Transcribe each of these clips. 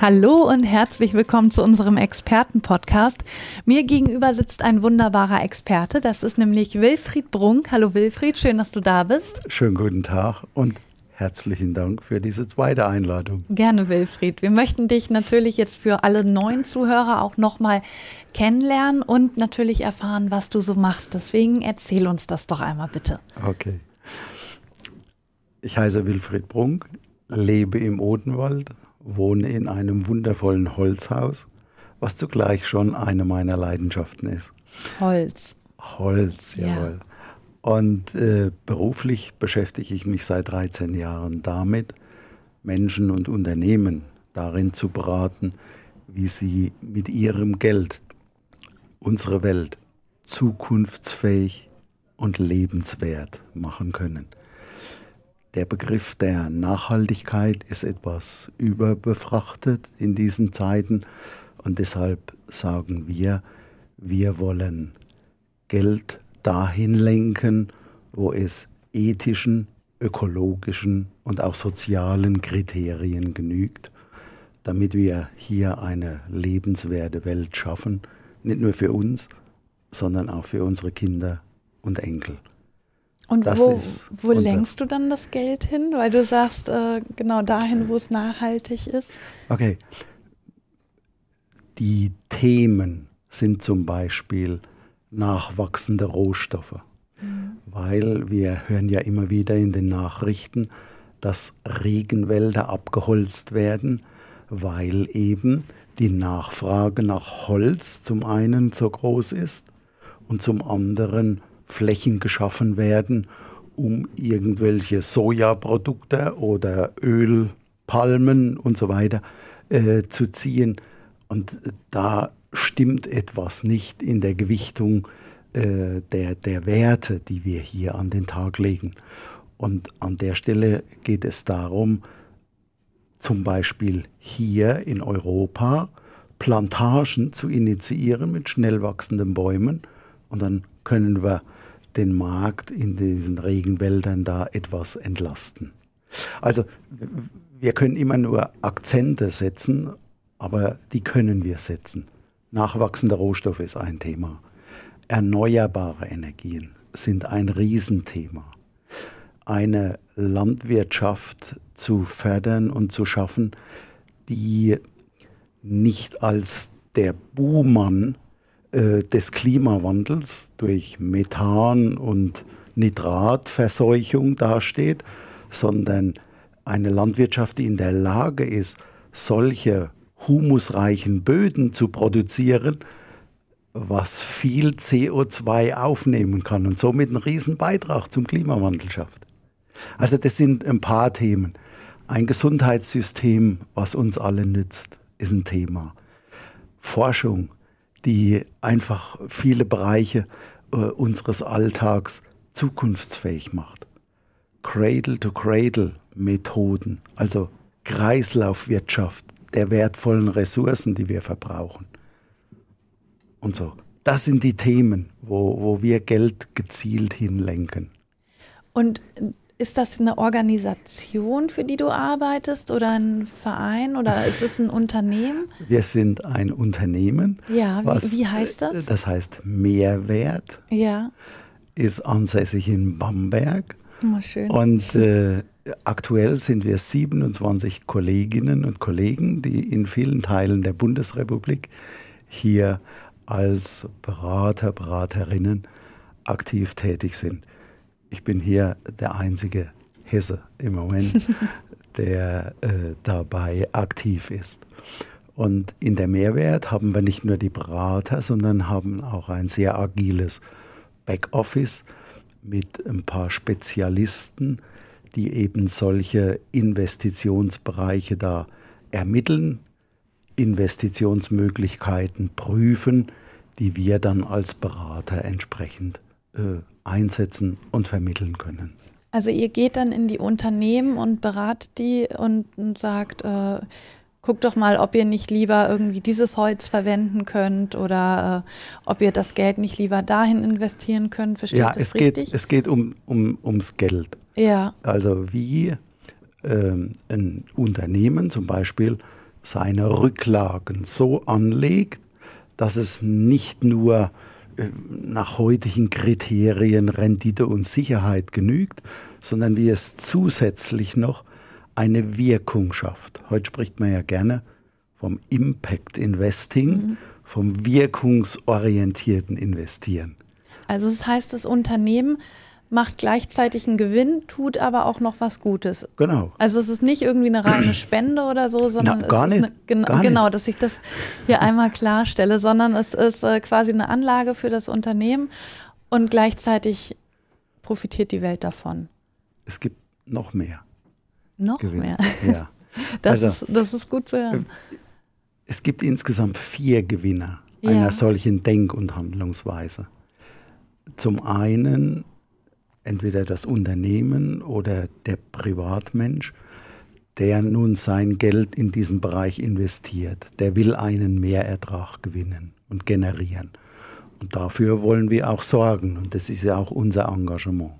Hallo und herzlich willkommen zu unserem Experten-Podcast. Mir gegenüber sitzt ein wunderbarer Experte, das ist nämlich Wilfried Brunk. Hallo Wilfried, schön, dass du da bist. Schönen guten Tag und herzlichen Dank für diese zweite Einladung. Gerne, Wilfried. Wir möchten dich natürlich jetzt für alle neuen Zuhörer auch nochmal kennenlernen und natürlich erfahren, was du so machst. Deswegen erzähl uns das doch einmal bitte. Okay. Ich heiße Wilfried Brunk, lebe im Odenwald, wohne in einem wundervollen Holzhaus, was zugleich schon eine meiner Leidenschaften ist. Holz. Holz, jawohl. Ja. Und äh, beruflich beschäftige ich mich seit 13 Jahren damit, Menschen und Unternehmen darin zu beraten, wie sie mit ihrem Geld unsere Welt zukunftsfähig und lebenswert machen können. Der Begriff der Nachhaltigkeit ist etwas überbefrachtet in diesen Zeiten und deshalb sagen wir, wir wollen Geld dahin lenken, wo es ethischen, ökologischen und auch sozialen Kriterien genügt, damit wir hier eine lebenswerte Welt schaffen, nicht nur für uns, sondern auch für unsere Kinder und Enkel. Und das wo, wo lenkst du dann das Geld hin? Weil du sagst, äh, genau dahin, wo es nachhaltig ist. Okay. Die Themen sind zum Beispiel nachwachsende Rohstoffe. Mhm. Weil wir hören ja immer wieder in den Nachrichten, dass Regenwälder abgeholzt werden, weil eben die Nachfrage nach Holz zum einen so groß ist und zum anderen Flächen geschaffen werden, um irgendwelche Sojaprodukte oder Ölpalmen und so weiter äh, zu ziehen. Und da stimmt etwas nicht in der Gewichtung äh, der, der Werte, die wir hier an den Tag legen. Und an der Stelle geht es darum, zum Beispiel hier in Europa Plantagen zu initiieren mit schnell wachsenden Bäumen. Und dann können wir den Markt in diesen Regenwäldern da etwas entlasten. Also wir können immer nur Akzente setzen, aber die können wir setzen. Nachwachsende Rohstoffe ist ein Thema. Erneuerbare Energien sind ein Riesenthema. Eine Landwirtschaft zu fördern und zu schaffen, die nicht als der Buhmann äh, des Klimawandels durch Methan und Nitratverseuchung dasteht, sondern eine Landwirtschaft, die in der Lage ist, solche humusreichen Böden zu produzieren, was viel CO2 aufnehmen kann und somit einen riesen Beitrag zum Klimawandel schafft. Also das sind ein paar Themen. Ein Gesundheitssystem, was uns alle nützt, ist ein Thema. Forschung, die einfach viele Bereiche äh, unseres Alltags zukunftsfähig macht. Cradle-to-Cradle-Methoden, also Kreislaufwirtschaft der wertvollen Ressourcen, die wir verbrauchen. Und so. Das sind die Themen, wo, wo wir Geld gezielt hinlenken. Und ist das eine Organisation, für die du arbeitest oder ein Verein oder ist es ein Unternehmen? Wir sind ein Unternehmen. Ja, wie, was, wie heißt das? Das heißt Mehrwert. Ja. Ist ansässig in Bamberg. Oh, schön. Und äh, aktuell sind wir 27 Kolleginnen und Kollegen, die in vielen Teilen der Bundesrepublik hier als Berater, Beraterinnen aktiv tätig sind ich bin hier der einzige Hesse im Moment, der äh, dabei aktiv ist. Und in der Mehrwert haben wir nicht nur die Berater, sondern haben auch ein sehr agiles Backoffice mit ein paar Spezialisten, die eben solche Investitionsbereiche da ermitteln, Investitionsmöglichkeiten prüfen, die wir dann als Berater entsprechend äh, einsetzen und vermitteln können. Also ihr geht dann in die Unternehmen und beratet die und, und sagt, äh, guckt doch mal, ob ihr nicht lieber irgendwie dieses Holz verwenden könnt oder äh, ob ihr das Geld nicht lieber dahin investieren könnt. Versteht ja, das es richtig? geht, es geht um, um, ums Geld. Ja. Also wie ähm, ein Unternehmen zum Beispiel seine Rücklagen so anlegt, dass es nicht nur nach heutigen Kriterien Rendite und Sicherheit genügt, sondern wie es zusätzlich noch eine Wirkung schafft. Heute spricht man ja gerne vom Impact Investing, mhm. vom wirkungsorientierten Investieren. Also das heißt, das Unternehmen macht gleichzeitig einen Gewinn, tut aber auch noch was Gutes. Genau. Also es ist nicht irgendwie eine reine Spende oder so, sondern Na, gar es ist nicht, eine, gen genau, nicht. dass ich das hier einmal klarstelle, sondern es ist äh, quasi eine Anlage für das Unternehmen und gleichzeitig profitiert die Welt davon. Es gibt noch mehr. Noch Gewinn. mehr. Ja. Das, Also, ist, das ist gut zu hören. Es gibt insgesamt vier Gewinner Ja. einer solchen Denk- und Handlungsweise. Zum einen entweder das Unternehmen oder der Privatmensch, der nun sein Geld in diesen Bereich investiert. Der will einen Mehrertrag gewinnen und generieren. Und dafür wollen wir auch sorgen. Und das ist ja auch unser Engagement.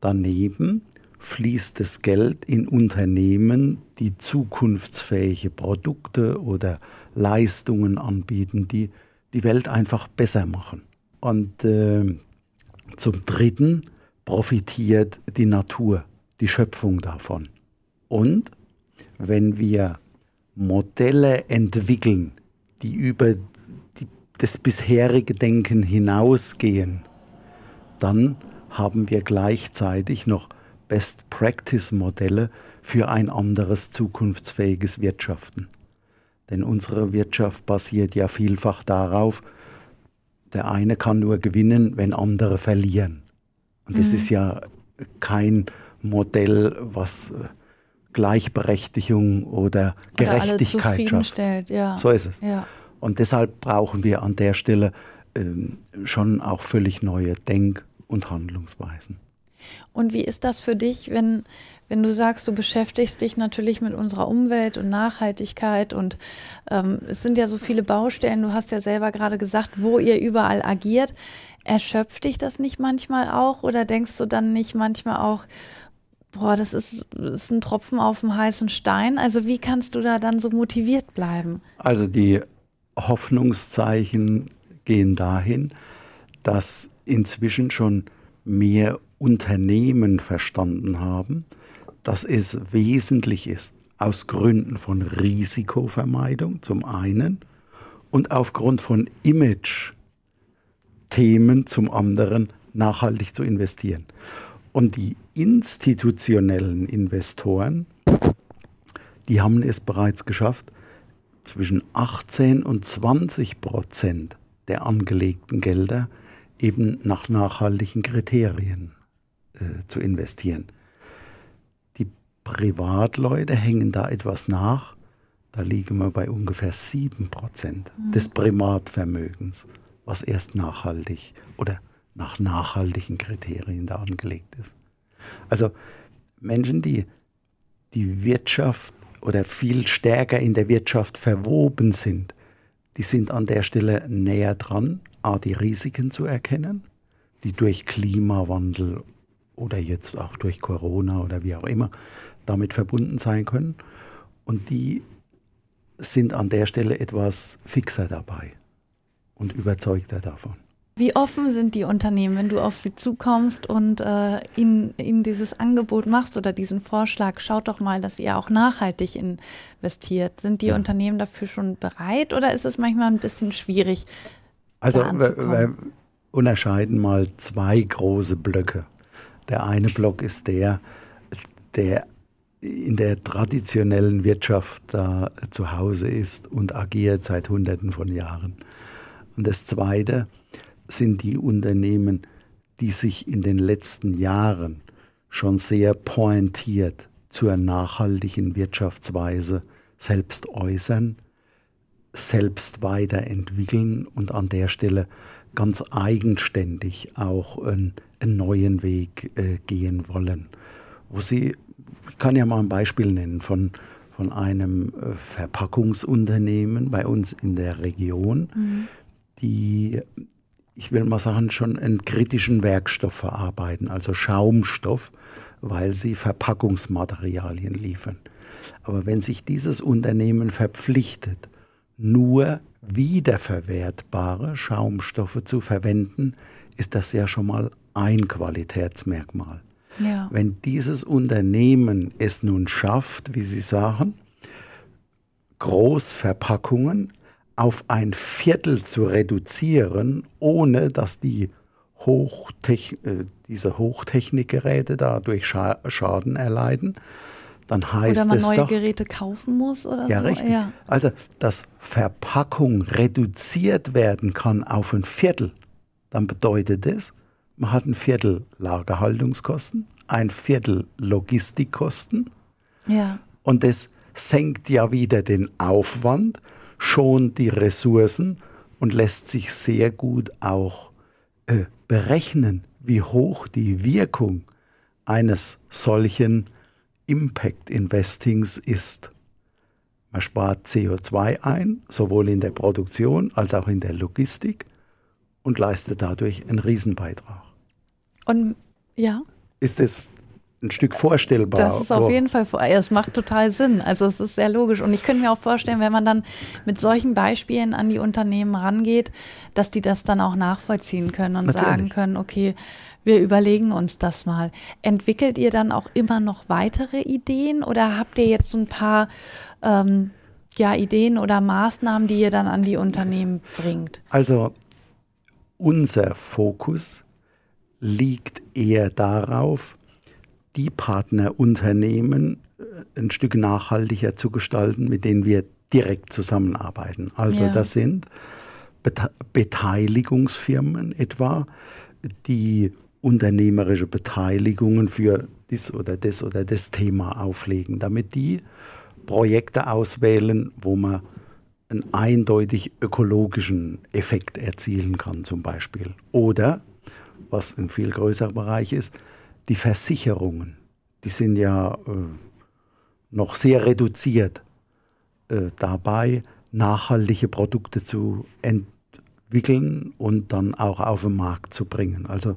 Daneben fließt das Geld in Unternehmen, die zukunftsfähige Produkte oder Leistungen anbieten, die die Welt einfach besser machen. Und äh, zum Dritten profitiert die Natur, die Schöpfung davon. Und wenn wir Modelle entwickeln, die über die, das bisherige Denken hinausgehen, dann haben wir gleichzeitig noch Best-Practice-Modelle für ein anderes zukunftsfähiges Wirtschaften. Denn unsere Wirtschaft basiert ja vielfach darauf, der eine kann nur gewinnen, wenn andere verlieren. Und das Mhm. ist ja kein Modell, was äh, Gleichberechtigung oder Oder Gerechtigkeit schafft. ja. So ist es. Ja. Und deshalb brauchen wir an der Stelle ähm, schon auch völlig neue Denk- und Handlungsweisen. Und wie ist das für dich, wenn, wenn du sagst, du beschäftigst dich natürlich mit unserer Umwelt und Nachhaltigkeit und ähm, es sind ja so viele Baustellen, du hast ja selber gerade gesagt, wo ihr überall agiert. Erschöpft dich das nicht manchmal auch oder denkst du dann nicht manchmal auch, boah, das ist, ist ein Tropfen auf dem heißen Stein? Also wie kannst du da dann so motiviert bleiben? Also die Hoffnungszeichen gehen dahin, dass inzwischen schon mehr Unternehmen verstanden haben, dass es wesentlich ist, aus Gründen von Risikovermeidung zum einen und aufgrund von Image-Themen zum anderen nachhaltig zu investieren. Und die institutionellen Investoren, die haben es bereits geschafft, zwischen 18 und 20 Prozent der angelegten Gelder eben nach nachhaltigen Kriterien äh, zu investieren. Die Privatleute hängen da etwas nach. Da liegen wir bei ungefähr 7 Prozent des Privatvermögens, was erst nachhaltig oder nach nachhaltigen Kriterien da angelegt ist. Also Menschen, die die Wirtschaft oder viel stärker in der Wirtschaft verwoben sind, die sind an der Stelle näher dran, A, die Risiken zu erkennen, die durch Klimawandel oder jetzt auch durch Corona oder wie auch immer damit verbunden sein können. Und die sind an der Stelle etwas fixer dabei und überzeugter davon. Wie offen sind die Unternehmen, wenn du auf sie zukommst und äh, ihnen, ihnen dieses Angebot machst oder diesen Vorschlag, schaut doch mal, dass ihr auch nachhaltig investiert. Sind die Ja. Unternehmen dafür schon bereit oder ist es manchmal ein bisschen schwierig? Also da wir, wir unterscheiden mal zwei große Blöcke. Der eine Block ist der, der in der traditionellen Wirtschaft da zu Hause ist und agiert seit Hunderten von Jahren. Und das zweite sind die Unternehmen, die sich in den letzten Jahren schon sehr pointiert zur nachhaltigen Wirtschaftsweise selbst äußern, selbst weiterentwickeln und an der Stelle ganz eigenständig auch einen, einen neuen Weg äh, gehen wollen. Wo sie, ich kann ja mal ein Beispiel nennen von, von einem äh, Verpackungsunternehmen bei uns in der Region, mhm. die, ich will mal sagen, schon einen kritischen Werkstoff verarbeiten, also Schaumstoff, weil sie Verpackungsmaterialien liefern. Aber wenn sich dieses Unternehmen verpflichtet, nur wiederverwertbare Schaumstoffe zu verwenden, ist das ja schon mal ein Qualitätsmerkmal. Ja. Wenn dieses Unternehmen es nun schafft, wie Sie sagen, Großverpackungen auf ein Viertel zu reduzieren, ohne dass die Hochtech äh, diese Hochtechnikgeräte dadurch Scha Schaden erleiden, dann heißt es. Oder man neue doch, Geräte kaufen muss oder ja, so. Richtig. Ja, Also, dass Verpackung reduziert werden kann auf ein Viertel, dann bedeutet das, man hat ein Viertel Lagerhaltungskosten, ein Viertel Logistikkosten. Ja. Und das senkt ja wieder den Aufwand, schont die Ressourcen und lässt sich sehr gut auch äh, berechnen, wie hoch die Wirkung eines solchen Impact Investings ist. Man spart CO2 ein, sowohl in der Produktion als auch in der Logistik und leistet dadurch einen Riesenbeitrag. Und ja. Ist es ein Stück vorstellbar? Das ist auf jeden Fall, es macht total Sinn. Also es ist sehr logisch. Und ich könnte mir auch vorstellen, wenn man dann mit solchen Beispielen an die Unternehmen rangeht, dass die das dann auch nachvollziehen können und Natürlich. sagen können, okay, wir überlegen uns das mal. Entwickelt ihr dann auch immer noch weitere Ideen oder habt ihr jetzt so ein paar ähm, ja, Ideen oder Maßnahmen, die ihr dann an die Unternehmen bringt? Also unser Fokus liegt eher darauf, die Partnerunternehmen äh, ein Stück nachhaltiger zu gestalten, mit denen wir direkt zusammenarbeiten. Also ja. das sind Beteiligungsfirmen etwa, die unternehmerische Beteiligungen für dies oder das oder das Thema auflegen, damit die Projekte auswählen, wo man einen eindeutig ökologischen Effekt erzielen kann zum Beispiel. Oder, was ein viel größerer Bereich ist, die Versicherungen. Die sind ja äh, noch sehr reduziert äh, dabei, nachhaltige Produkte zu entwickeln und dann auch auf den Markt zu bringen. Also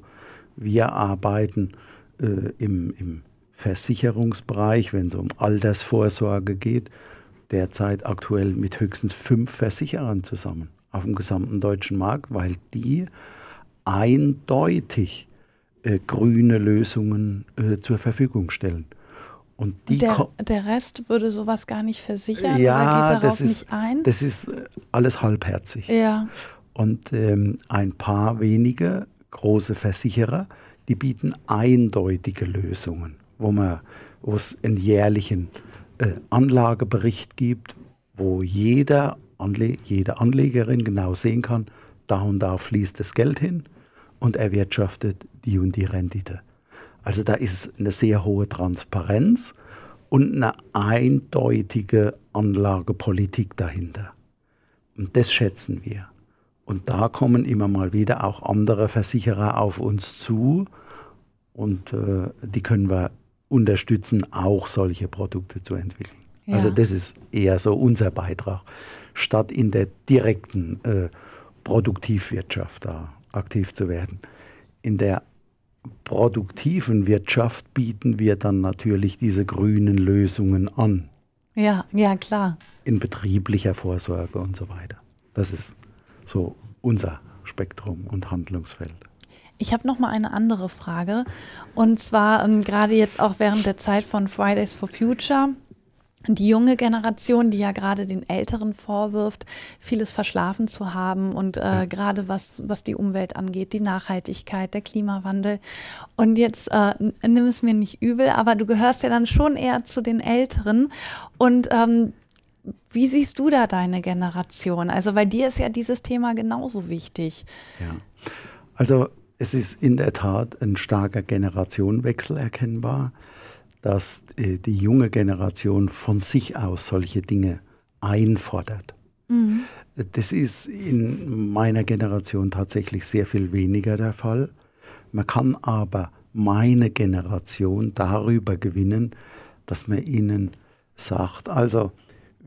wir arbeiten äh, im, im Versicherungsbereich, wenn es um Altersvorsorge geht, derzeit aktuell mit höchstens fünf Versicherern zusammen auf dem gesamten deutschen Markt, weil die eindeutig äh, grüne Lösungen äh, zur Verfügung stellen. Und der, der, Rest würde sowas gar nicht versichern ja, oder geht darauf das ist, nicht ein? Das ist alles halbherzig. Ja. Und ähm, ein paar wenige große Versicherer, die bieten eindeutige Lösungen, wo man, wo es einen jährlichen äh, Anlagebericht gibt, wo jeder Anle jede Anlegerin genau sehen kann, da und da fließt das Geld hin und erwirtschaftet die und die Rendite. Also da ist eine sehr hohe Transparenz und eine eindeutige Anlagepolitik dahinter. Und das schätzen wir. Und da kommen immer mal wieder auch andere Versicherer auf uns zu und äh, die können wir unterstützen, auch solche Produkte zu entwickeln. Ja. Also das ist eher so unser Beitrag, statt in der direkten äh, Produktivwirtschaft da aktiv zu werden. In der produktiven Wirtschaft bieten wir dann natürlich diese grünen Lösungen an. Ja, ja, klar. In betrieblicher Vorsorge und so weiter. Das ist so unser Spektrum und Handlungsfeld. Ich habe noch mal eine andere Frage und zwar ähm, gerade jetzt auch während der Zeit von Fridays for Future die junge Generation, die ja gerade den Älteren vorwirft, vieles verschlafen zu haben und äh, gerade was, was die Umwelt angeht, die Nachhaltigkeit, der Klimawandel. Und jetzt äh, nimm es mir nicht übel, aber du gehörst ja dann schon eher zu den Älteren. Und ähm, wie siehst du da deine Generation? Also bei dir ist ja dieses Thema genauso wichtig. Ja, also es ist in der Tat ein starker Generationenwechsel erkennbar, dass äh, die junge Generation von sich aus solche Dinge einfordert. Mhm. Das ist in meiner Generation tatsächlich sehr viel weniger der Fall. Man kann aber meine Generation darüber gewinnen, dass man ihnen sagt, also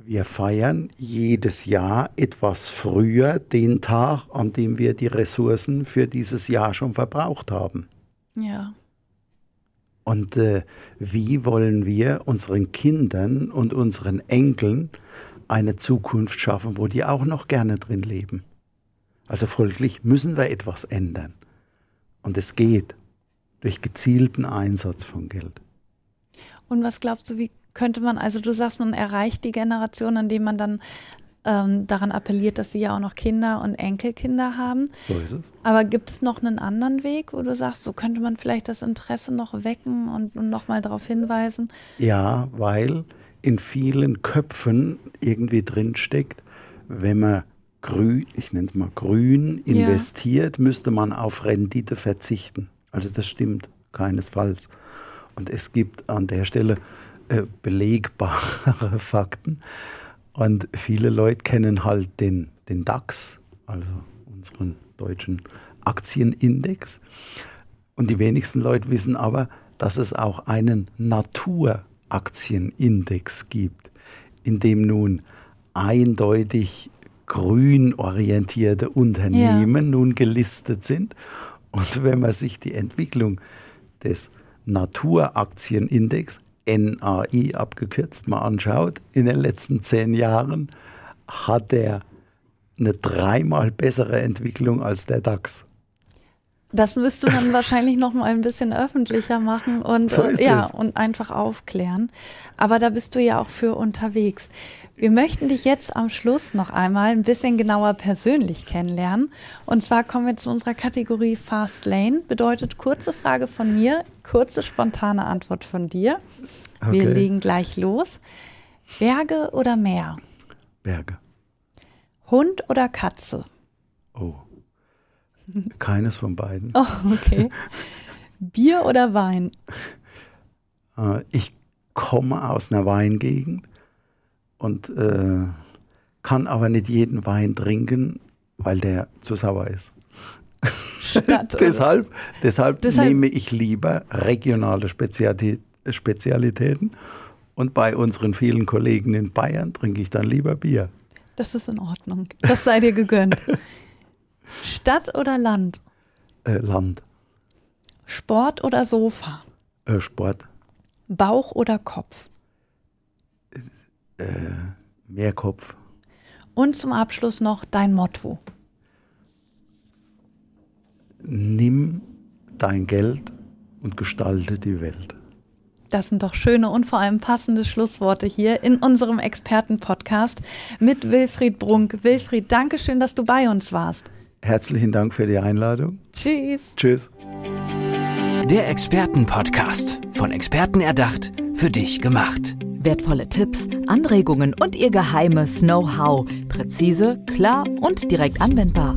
wir feiern jedes Jahr etwas früher den Tag, an dem wir die Ressourcen für dieses Jahr schon verbraucht haben. Ja. Und äh, wie wollen wir unseren Kindern und unseren Enkeln eine Zukunft schaffen, wo die auch noch gerne drin leben? Also folglich müssen wir etwas ändern. Und es geht durch gezielten Einsatz von Geld. Und was glaubst du, wie könnte man, also du sagst, man erreicht die Generation, indem man dann ähm, daran appelliert, dass sie ja auch noch Kinder und Enkelkinder haben. So ist es. Aber gibt es noch einen anderen Weg, wo du sagst, so könnte man vielleicht das Interesse noch wecken und, und nochmal darauf hinweisen? Ja, weil in vielen Köpfen irgendwie drinsteckt, wenn man grün, ich nenne es mal grün, investiert, ja. müsste man auf Rendite verzichten. Also das stimmt keinesfalls. Und es gibt an der Stelle äh, belegbare Fakten. Und viele Leute kennen halt den, den DAX, also unseren deutschen Aktienindex. Und die wenigsten Leute wissen aber, dass es auch einen Naturaktienindex gibt, in dem nun eindeutig grün orientierte Unternehmen ja. nun gelistet sind. Und wenn man sich die Entwicklung des Naturaktienindex NAI abgekürzt mal anschaut, in den letzten zehn Jahren hat er eine dreimal bessere Entwicklung als der DAX. Das müsste man wahrscheinlich noch mal ein bisschen öffentlicher machen und so ja und einfach aufklären. Aber da bist du ja auch für unterwegs. Wir möchten dich jetzt am Schluss noch einmal ein bisschen genauer persönlich kennenlernen. Und zwar kommen wir zu unserer Kategorie Fast Lane. Bedeutet kurze Frage von mir, kurze spontane Antwort von dir. Okay. Wir legen gleich los. Berge oder Meer? Berge. Hund oder Katze? Oh. Keines von beiden. Oh, okay. Bier oder Wein? Äh, ich komme aus einer Weingegend und äh, kann aber nicht jeden Wein trinken, weil der zu sauer ist. Stadt, deshalb, deshalb, deshalb, nehme ich lieber regionale Spezialität, Spezialitäten und bei unseren vielen Kollegen in Bayern trinke ich dann lieber Bier. Das ist in Ordnung. Das sei dir gegönnt. Stadt oder Land? Äh, Land. Sport oder Sofa? Äh, Sport. Bauch oder Kopf? Äh, mehr Kopf. Und zum Abschluss noch dein Motto. Nimm dein Geld und gestalte die Welt. Das sind doch schöne und vor allem passende Schlussworte hier in unserem Experten-Podcast mit Wilfried Brunk. Wilfried, danke schön, dass du bei uns warst. Herzlichen Dank für die Einladung. Tschüss. Tschüss. Der Experten-Podcast. Von Experten erdacht, für dich gemacht. Wertvolle Tipps, Anregungen und ihr geheimes Know-how. Präzise, klar und direkt anwendbar.